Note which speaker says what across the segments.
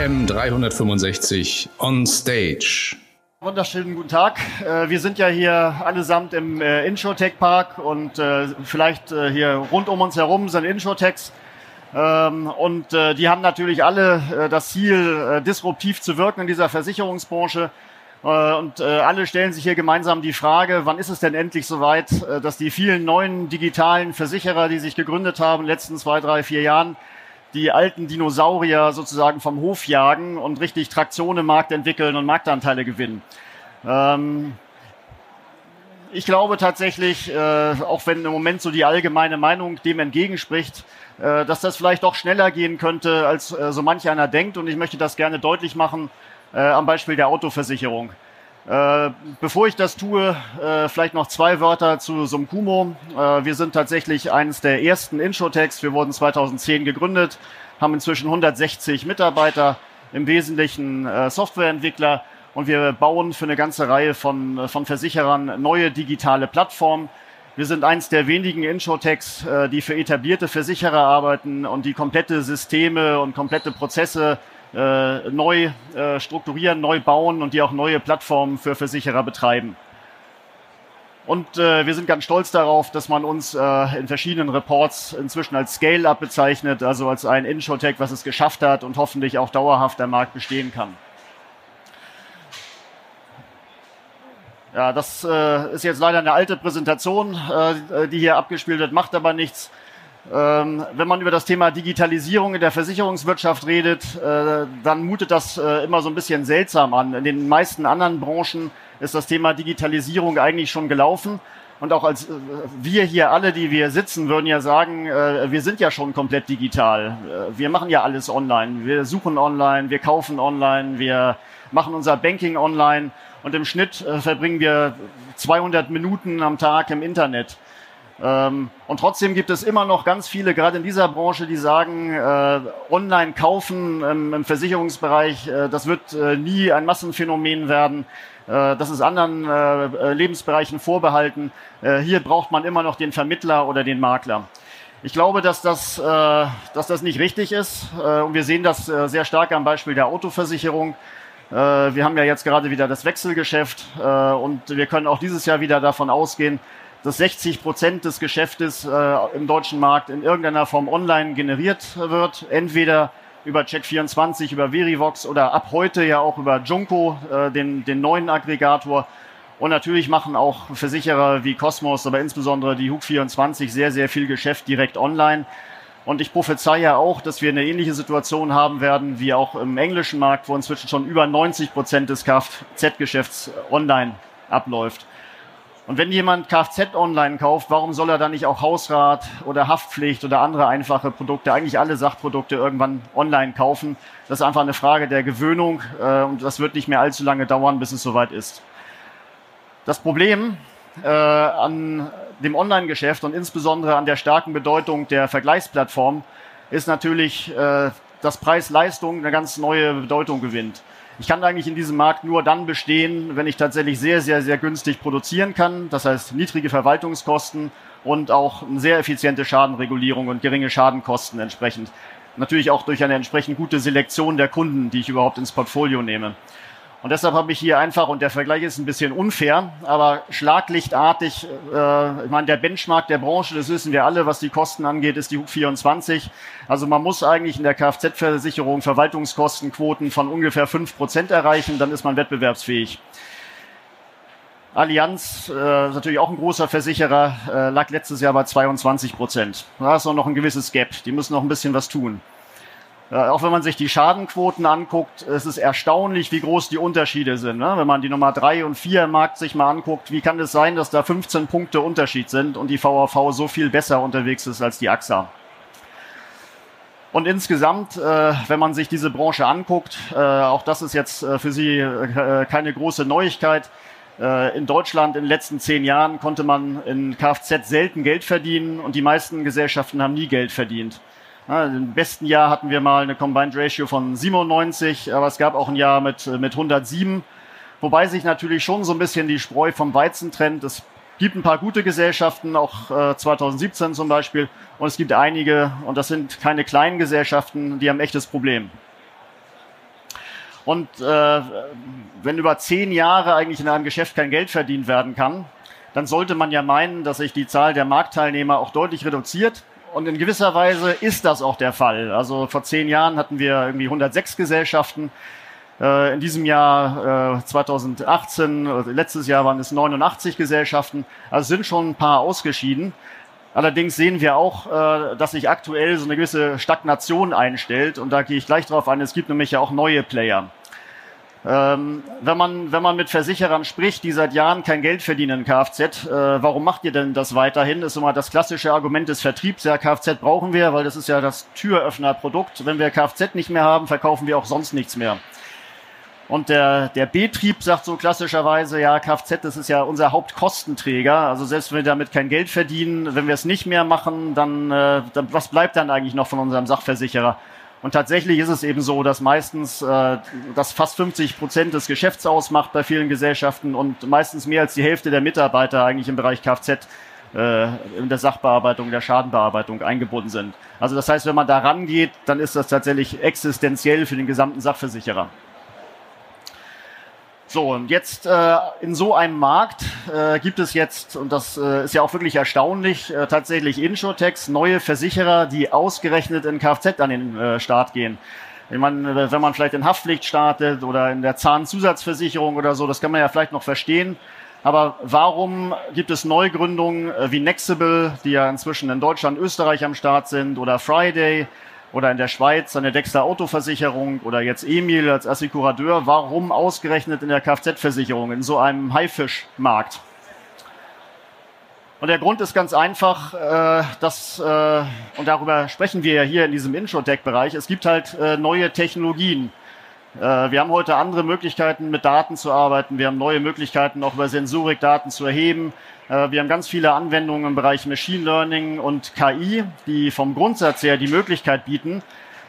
Speaker 1: AM 365 on stage.
Speaker 2: Wunderschönen guten Tag. Äh, wir sind ja hier allesamt im äh, Insurtech Park und äh, vielleicht hier rund um uns herum sind Insurtechs. Ähm, und die haben natürlich alle das Ziel, disruptiv zu wirken in dieser Versicherungsbranche. Und alle stellen sich hier gemeinsam die Frage, wann ist es denn endlich soweit, dass die vielen neuen digitalen Versicherer, die sich gegründet haben in den letzten zwei, drei, vier Jahren, die alten Dinosaurier sozusagen vom Hof jagen und richtig Traktion im Markt entwickeln und Marktanteile gewinnen. Ähm, ich glaube tatsächlich, äh, auch wenn im Moment so die allgemeine Meinung dem entgegenspricht, äh, dass das vielleicht doch schneller gehen könnte, als äh, so manch einer denkt. Und ich möchte das gerne deutlich machen äh, am Beispiel der Autoversicherung. Äh, bevor ich das tue, äh, vielleicht noch zwei Wörter zu Sumkumo. Äh, wir sind tatsächlich eines der ersten Insurtechs. Wir wurden 2010 gegründet, haben inzwischen 160 Mitarbeiter, im Wesentlichen äh, Softwareentwickler und wir bauen für eine ganze Reihe von, äh, von Versicherern neue digitale Plattformen. Wir sind eines der wenigen Insurtechs, äh, die für etablierte Versicherer arbeiten und die komplette Systeme und komplette Prozesse äh, neu äh, strukturieren, neu bauen und die auch neue Plattformen für Versicherer betreiben. Und äh, wir sind ganz stolz darauf, dass man uns äh, in verschiedenen Reports inzwischen als Scale-Up bezeichnet, also als ein Insurtech, was es geschafft hat und hoffentlich auch dauerhaft am Markt bestehen kann. Ja, das äh, ist jetzt leider eine alte Präsentation, äh, die hier abgespielt wird, macht aber nichts. Ähm, wenn man über das Thema Digitalisierung in der Versicherungswirtschaft redet, äh, dann mutet das äh, immer so ein bisschen seltsam an. In den meisten anderen Branchen ist das Thema Digitalisierung eigentlich schon gelaufen. Und auch als äh, wir hier alle, die wir sitzen, würden ja sagen, wir sind ja schon komplett digital. Wir machen ja alles online. Wir suchen online, wir kaufen online, wir machen unser Banking online. Und im Schnitt verbringen wir 200 Minuten am Tag im Internet. Ähm, und trotzdem gibt es immer noch ganz viele, gerade in dieser Branche, die sagen, äh, online kaufen ähm, im Versicherungsbereich, äh, das wird äh, nie ein Massenphänomen werden. Äh, das ist anderen äh, äh, Lebensbereichen vorbehalten. hier braucht man immer noch den Vermittler oder den Makler. Ich glaube, dass das, dass das nicht richtig ist. und wir sehen das sehr stark am Beispiel der Autoversicherung. wir haben ja jetzt gerade wieder das Wechselgeschäft und wir können auch dieses Jahr wieder davon ausgehen, dass 60 Prozent des Geschäftes äh, im deutschen Markt in irgendeiner Form online generiert wird, entweder über Check24, über Verivox oder ab heute ja auch über Junko, äh, den, den neuen Aggregator. Und natürlich machen auch Versicherer wie Cosmos, aber insbesondere die HUK24 sehr, sehr viel Geschäft direkt online. Und ich prophezeie auch, dass wir eine ähnliche Situation haben werden wie auch im englischen Markt, wo inzwischen schon über 90 Prozent des Kfz-Geschäfts online abläuft. Und wenn jemand Kfz online kauft, warum soll er dann nicht auch Hausrat oder Haftpflicht oder andere einfache Produkte, eigentlich alle Sachprodukte irgendwann online kaufen? Das ist einfach eine Frage der Gewöhnung äh, und das wird nicht mehr allzu lange dauern, bis es soweit ist. Das Problem äh, an dem Online-Geschäft und insbesondere an der starken Bedeutung der Vergleichsplattform ist natürlich, äh, dass Preis-Leistung eine ganz neue Bedeutung gewinnt. Ich kann eigentlich in diesem Markt nur dann bestehen, wenn ich tatsächlich sehr, sehr, sehr günstig produzieren kann. Das heißt niedrige Verwaltungskosten und auch eine sehr effiziente Schadenregulierung und geringe Schadenkosten entsprechend. Natürlich auch durch eine entsprechend gute Selektion der Kunden, die ich überhaupt ins Portfolio nehme. Und deshalb habe ich hier einfach, und der Vergleich ist ein bisschen unfair, aber schlaglichtartig, äh, ich meine, der Benchmark der Branche, das wissen wir alle, was die Kosten angeht, ist die HUK 24. Also man muss eigentlich in der Kfz-Versicherung Verwaltungskostenquoten von ungefähr fünf Prozent erreichen, dann ist man wettbewerbsfähig. Allianz, äh, natürlich auch ein großer Versicherer, äh, lag letztes Jahr bei 22 Prozent. Da ist noch ein gewisses Gap. Die müssen noch ein bisschen was tun. Auch wenn man sich die Schadenquoten anguckt, es ist erstaunlich, wie groß die Unterschiede sind. Ne? Wenn man die Nummer drei und vier im Markt sich mal anguckt, wie kann es sein, dass da 15 Punkte Unterschied sind und die VAV so viel besser unterwegs ist als die AXA? Und insgesamt, äh, wenn man sich diese Branche anguckt, äh, auch das ist jetzt äh, für Sie keine große Neuigkeit. In Deutschland in den letzten zehn Jahren konnte man in Kfz selten Geld verdienen und die meisten Gesellschaften haben nie Geld verdient. Im besten Jahr hatten wir mal eine Combined Ratio von 97, aber es gab auch ein Jahr mit, mit 107. Wobei sich natürlich schon so ein bisschen die Spreu vom Weizen trennt. Es gibt ein paar gute Gesellschaften, auch äh, 2017 zum Beispiel. Und es gibt einige, und das sind keine kleinen Gesellschaften, die haben echtes Problem. Und äh, wenn über zehn Jahre eigentlich in einem Geschäft kein Geld verdient werden kann, dann sollte man ja meinen, dass sich die Zahl der Marktteilnehmer auch deutlich reduziert. Und in gewisser Weise ist das auch der Fall. Also vor zehn Jahren hatten wir irgendwie 106 Gesellschaften. Äh, in diesem Jahr äh, 2018, also letztes Jahr waren es 89 Gesellschaften. Also sind schon ein paar ausgeschieden. Allerdings sehen wir auch, äh, dass sich aktuell so eine gewisse Stagnation einstellt. Und da gehe ich gleich drauf ein. Es gibt nämlich ja auch neue Player. Ähm, wenn, man, wenn man mit Versicherern spricht, die seit Jahren kein Geld verdienen in Kfz, äh, warum macht ihr denn das weiterhin? Ist immer das klassische Argument des Vertriebs. Ja, Kfz brauchen wir, weil das ist ja das Türöffnerprodukt. Wenn wir Kfz nicht mehr haben, verkaufen wir auch sonst nichts mehr. Und der, der Betrieb sagt so klassischerweise, ja, Kfz, das ist ja unser Hauptkostenträger. Also selbst wenn wir damit kein Geld verdienen, wenn wir es nicht mehr machen, dann, äh, dann was bleibt dann eigentlich noch von unserem Sachversicherer? Und tatsächlich ist es eben so, dass meistens äh, das fast 50 Prozent des Geschäfts ausmacht bei vielen Gesellschaften und meistens mehr als die Hälfte der Mitarbeiter eigentlich im Bereich Kfz äh, in der Sachbearbeitung, der Schadenbearbeitung eingebunden sind. Also das heißt, wenn man da rangeht, dann ist das tatsächlich existenziell für den gesamten Sachversicherer. So, und jetzt äh, in so einem Markt äh, gibt es jetzt, und das äh, ist ja auch wirklich erstaunlich, äh, tatsächlich Insurtechs, neue Versicherer, die ausgerechnet in Kfz an den äh, Start gehen. Ich meine, äh, wenn man vielleicht in Haftpflicht startet oder in der Zahnzusatzversicherung oder so, das kann man ja vielleicht noch verstehen. Aber warum gibt es Neugründungen äh, wie Nexible, die ja inzwischen in Deutschland, Österreich am Start sind, oder Friday, oder in der Schweiz eine Dexter Autoversicherung oder jetzt Emil als Assikurateur. Warum ausgerechnet in der Kfz-Versicherung in so einem Haifischmarkt? Und der Grund ist ganz einfach, äh, dass, äh, und darüber sprechen wir ja hier in diesem Introtech-Bereich, es gibt halt äh, neue Technologien. Äh, wir haben heute andere Möglichkeiten, mit Daten zu arbeiten. Wir haben neue Möglichkeiten, auch über Sensorik Daten zu erheben. Äh, wir haben ganz viele Anwendungen im Bereich Machine Learning und KI, die vom Grundsatz her die Möglichkeit bieten,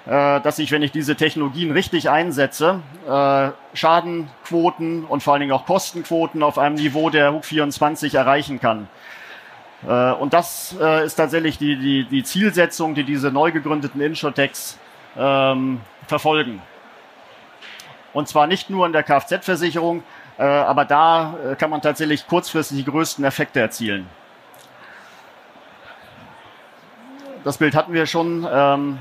Speaker 2: äh, dass ich, wenn ich diese Technologien richtig einsetze, Schadenquoten und vor allen Dingen auch Kostenquoten auf einem Niveau der HUK 24 erreichen kann. Und das ist tatsächlich die, die, die Zielsetzung, die diese neu gegründeten Insurtechs ähm, verfolgen. Und zwar nicht nur in der Kfz-Versicherung, äh, aber da äh, kann man tatsächlich kurzfristig die größten Effekte erzielen. Das Bild hatten wir schon. Ähm,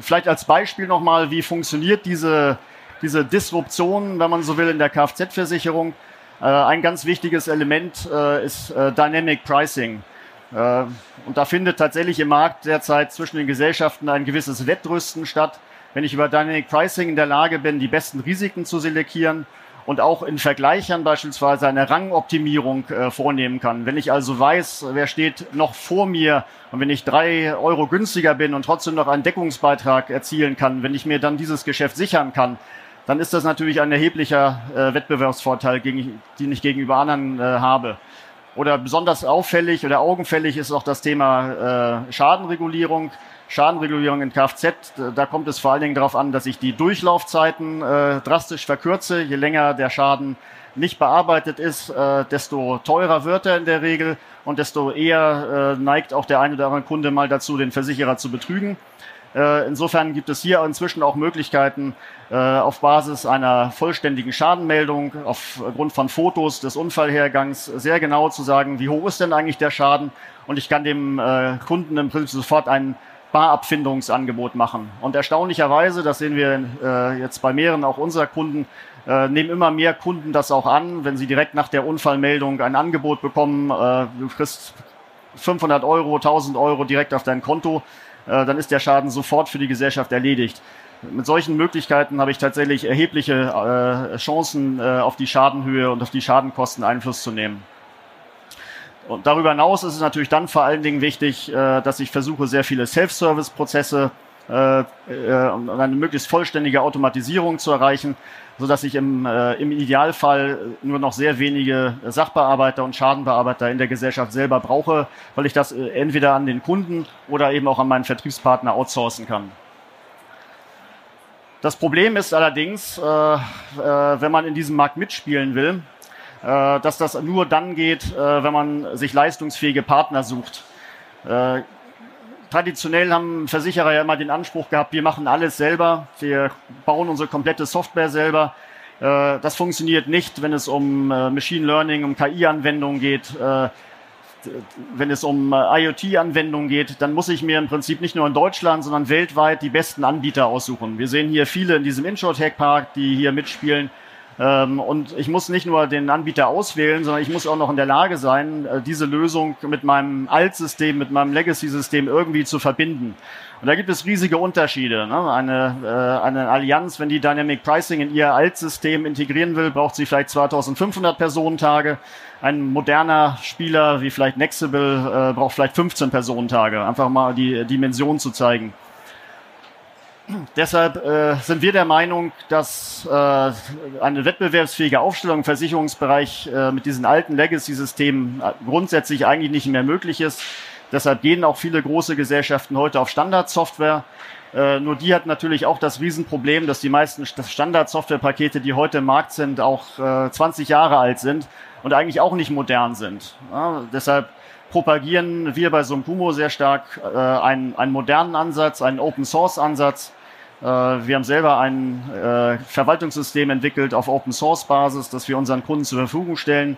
Speaker 2: vielleicht als Beispiel nochmal, wie funktioniert diese, diese Disruption, wenn man so will, in der Kfz-Versicherung. Äh, ein ganz wichtiges Element ist Dynamic Pricing. und da findet tatsächlich im Markt derzeit zwischen den Gesellschaften ein gewisses Wettrüsten statt. Wenn ich über Dynamic Pricing in der Lage bin, die besten Risiken zu selektieren und auch in Vergleichern beispielsweise eine Rangoptimierung äh, vornehmen kann. Wenn ich also weiß, wer steht noch vor mir und wenn ich drei Euro günstiger bin und trotzdem noch einen Deckungsbeitrag erzielen kann, wenn ich mir dann dieses Geschäft sichern kann, dann ist das natürlich ein erheblicher äh, Wettbewerbsvorteil, gegen, den ich gegenüber anderen äh, habe. Oder besonders auffällig oder augenfällig ist auch das Thema äh, Schadenregulierung. Schadenregulierung in Kfz, da kommt es vor allen Dingen darauf an, dass ich die Durchlaufzeiten äh, drastisch verkürze. Je länger der Schaden nicht bearbeitet ist, äh, desto teurer wird er in der Regel und desto eher äh, neigt auch der eine oder andere Kunde mal dazu, den Versicherer zu betrügen. Äh, insofern gibt es hier inzwischen auch Möglichkeiten, äh, auf Basis einer vollständigen Schadenmeldung, aufgrund von Fotos des Unfallhergangs sehr genau zu sagen, wie hoch ist denn eigentlich der Schaden und ich kann dem äh, Kunden im Prinzip sofort einen Barabfindungsangebot machen. Und erstaunlicherweise, das sehen wir äh, jetzt bei mehreren auch unserer Kunden, äh, nehmen immer mehr Kunden das auch an, wenn sie direkt nach der Unfallmeldung ein Angebot bekommen, äh, du kriegst 500 Euro, 1000 Euro direkt auf dein Konto, äh, dann ist der Schaden sofort für die Gesellschaft erledigt. Mit solchen Möglichkeiten habe ich tatsächlich erhebliche äh, Chancen, äh, auf die Schadenhöhe und auf die Schadenkosten Einfluss zu nehmen. Und darüber hinaus ist es natürlich dann vor allen Dingen wichtig, äh, dass ich versuche, sehr viele Self-Service-Prozesse äh, äh, und eine möglichst vollständige Automatisierung zu erreichen, so dass ich im, im Idealfall nur noch sehr wenige Sachbearbeiter und Schadenbearbeiter in der Gesellschaft selber brauche, weil ich das entweder an den Kunden oder eben auch an meinen Vertriebspartner outsourcen kann. Das Problem ist allerdings, wenn man in diesem Markt mitspielen will, dass das nur dann geht, äh, wenn man sich leistungsfähige Partner sucht. Äh, traditionell haben Versicherer ja immer den Anspruch gehabt, wir machen alles selber, wir bauen unsere komplette Software selber. Äh, das funktioniert nicht, wenn es um äh, Machine Learning, um KI-Anwendungen geht. Äh, wenn es um IoT-Anwendungen geht, dann muss ich mir im Prinzip nicht nur in Deutschland, sondern weltweit die besten Anbieter aussuchen. Wir sehen hier viele in diesem InsurTech-Park, die hier mitspielen. Ähm, und ich muss nicht nur den Anbieter auswählen, sondern ich muss auch noch in der Lage sein, diese Lösung mit meinem Altsystem, mit meinem Legacy-System irgendwie zu verbinden. Und da gibt es riesige Unterschiede. Ne? Eine, äh, eine Allianz, wenn die Dynamic Pricing in ihr Altsystem integrieren will, braucht sie vielleicht 2500 Personentage. Ein moderner Spieler wie vielleicht Nextable äh, braucht vielleicht 15 Personentage. Einfach mal die Dimension zu zeigen. Deshalb äh, sind wir der Meinung, dass äh, eine wettbewerbsfähige Aufstellung im Versicherungsbereich äh, mit diesen alten Legacy-Systemen äh, grundsätzlich eigentlich nicht mehr möglich ist. Deshalb gehen auch viele große Gesellschaften heute auf Standardsoftware. Äh, nur die hat natürlich auch das Riesenproblem, dass die meisten Standardsoftwarepakete, die heute im Markt sind, auch äh, 20 Jahre alt sind und eigentlich auch nicht modern sind. Ja, deshalb propagieren wir bei Sumpumo sehr stark äh, einen, einen modernen Ansatz, einen Open-Source-Ansatz. Äh, wir haben selber ein äh, Verwaltungssystem entwickelt auf Open-Source-Basis, das wir unseren Kunden zur Verfügung stellen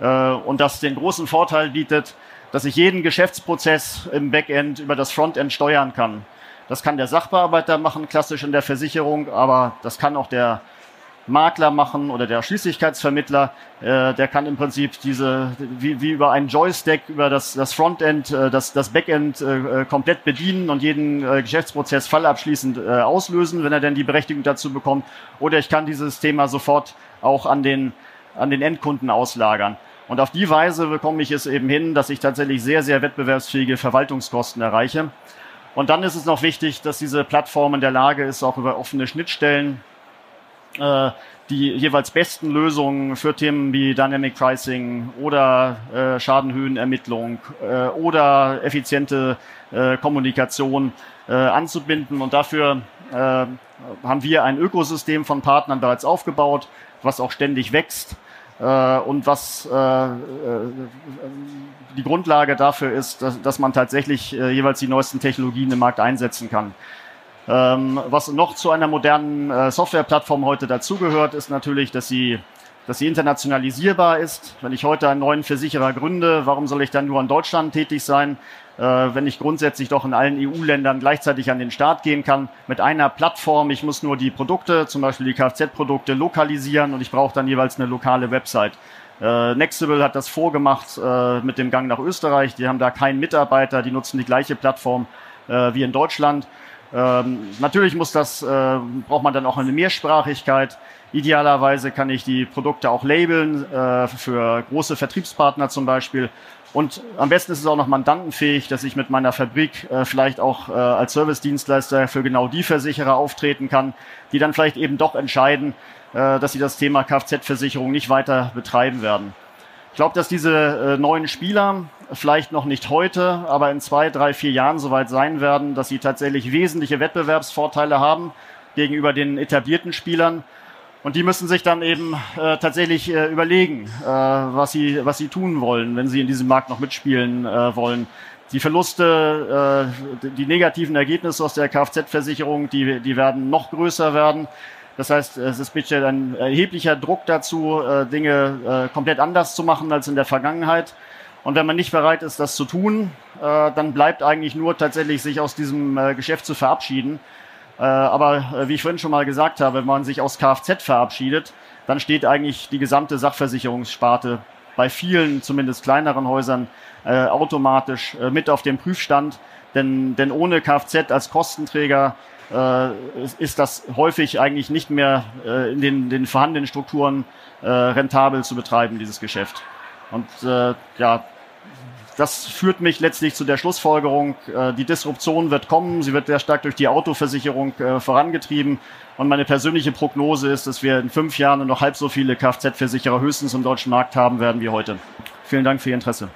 Speaker 2: äh, und das den großen Vorteil bietet, dass ich jeden Geschäftsprozess im Backend über das Frontend steuern kann. Das kann der Sachbearbeiter machen, klassisch in der Versicherung, aber das kann auch der Makler machen oder der Schließlichkeitsvermittler. Äh, der kann im Prinzip diese, wie, wie über einen Joystick, über das, das Frontend, äh, das, das Backend äh, komplett bedienen und jeden Geschäftsprozess fallabschließend auslösen, wenn er denn die Berechtigung dazu bekommt. Oder ich kann dieses Thema sofort auch an den, an den Endkunden auslagern. Und auf die Weise bekomme ich es eben hin, dass ich tatsächlich sehr, sehr wettbewerbsfähige Verwaltungskosten erreiche. Und dann ist es noch wichtig, dass diese Plattform in der Lage ist, auch über offene Schnittstellen äh, die jeweils besten Lösungen für Themen wie Dynamic Pricing oder äh, Schadenhöhenermittlung äh, oder effiziente äh, Kommunikation äh, anzubinden. Und dafür äh, haben wir ein Ökosystem von Partnern bereits aufgebaut, was auch ständig wächst äh, und was äh, äh, die Grundlage dafür ist, dass, dass man tatsächlich äh, jeweils die neuesten Technologien im Markt einsetzen kann. Ähm, was noch zu einer modernen äh, Softwareplattform heute dazugehört, ist natürlich, dass sie dass sie internationalisierbar ist. Wenn ich heute einen neuen Versicherer gründe, warum soll ich dann nur in Deutschland tätig sein, äh, wenn ich grundsätzlich doch in allen EU-Ländern gleichzeitig an den Start gehen kann mit einer Plattform. Ich muss nur die Produkte, zum Beispiel die Kfz-Produkte, lokalisieren und ich brauche dann jeweils eine lokale Website. Äh, Nextable hat das vorgemacht äh, mit dem Gang nach Österreich. Die haben da keinen Mitarbeiter, die nutzen die gleiche Plattform äh, wie in Deutschland. Ähm, natürlich muss das, äh, braucht man dann auch eine Mehrsprachigkeit. Idealerweise kann ich die Produkte auch labeln äh, für große Vertriebspartner zum Beispiel. Und am besten ist es auch noch mandantenfähig, dass ich mit meiner Fabrik äh, vielleicht auch äh, als Service-Dienstleister für genau die Versicherer auftreten kann, die dann vielleicht eben doch entscheiden, äh, dass sie das Thema Kfz-Versicherung nicht weiter betreiben werden. Ich glaube, dass diese äh, neuen Spieler vielleicht noch nicht heute, aber in zwei, drei, vier Jahren soweit sein werden, dass sie tatsächlich wesentliche Wettbewerbsvorteile haben gegenüber den etablierten Spielern. Und die müssen sich dann eben äh, tatsächlich äh, überlegen, äh, was, sie, was sie tun wollen, wenn sie in diesem Markt noch mitspielen äh, wollen. Die Verluste, äh, die negativen Ergebnisse aus der Kfz-Versicherung, die, die werden noch größer werden. Das heißt, es ist bitte ein erheblicher Druck dazu, äh, Dinge äh, komplett anders zu machen als in der Vergangenheit. Und wenn man nicht bereit ist, das zu tun, äh, dann bleibt eigentlich nur tatsächlich, sich aus diesem Geschäft zu verabschieden. Aber wie ich vorhin schon mal gesagt habe, wenn man sich aus Kfz verabschiedet, dann steht eigentlich die gesamte Sachversicherungssparte bei vielen, zumindest kleineren Häusern, automatisch mit auf dem Prüfstand. Denn, denn ohne Kfz als Kostenträger ist, ist das häufig eigentlich nicht mehr äh, in den, den vorhandenen Strukturen äh, rentabel zu betreiben, dieses Geschäft. Und äh, ja, das führt mich letztlich zu der Schlussfolgerung, äh, die Disruption wird kommen, sie wird sehr stark durch die Autoversicherung äh, vorangetrieben. Und meine persönliche Prognose ist, dass wir in fünf Jahren noch halb so viele Kfz-Versicherer höchstens im deutschen Markt haben werden wie heute. Vielen Dank für Ihr Interesse.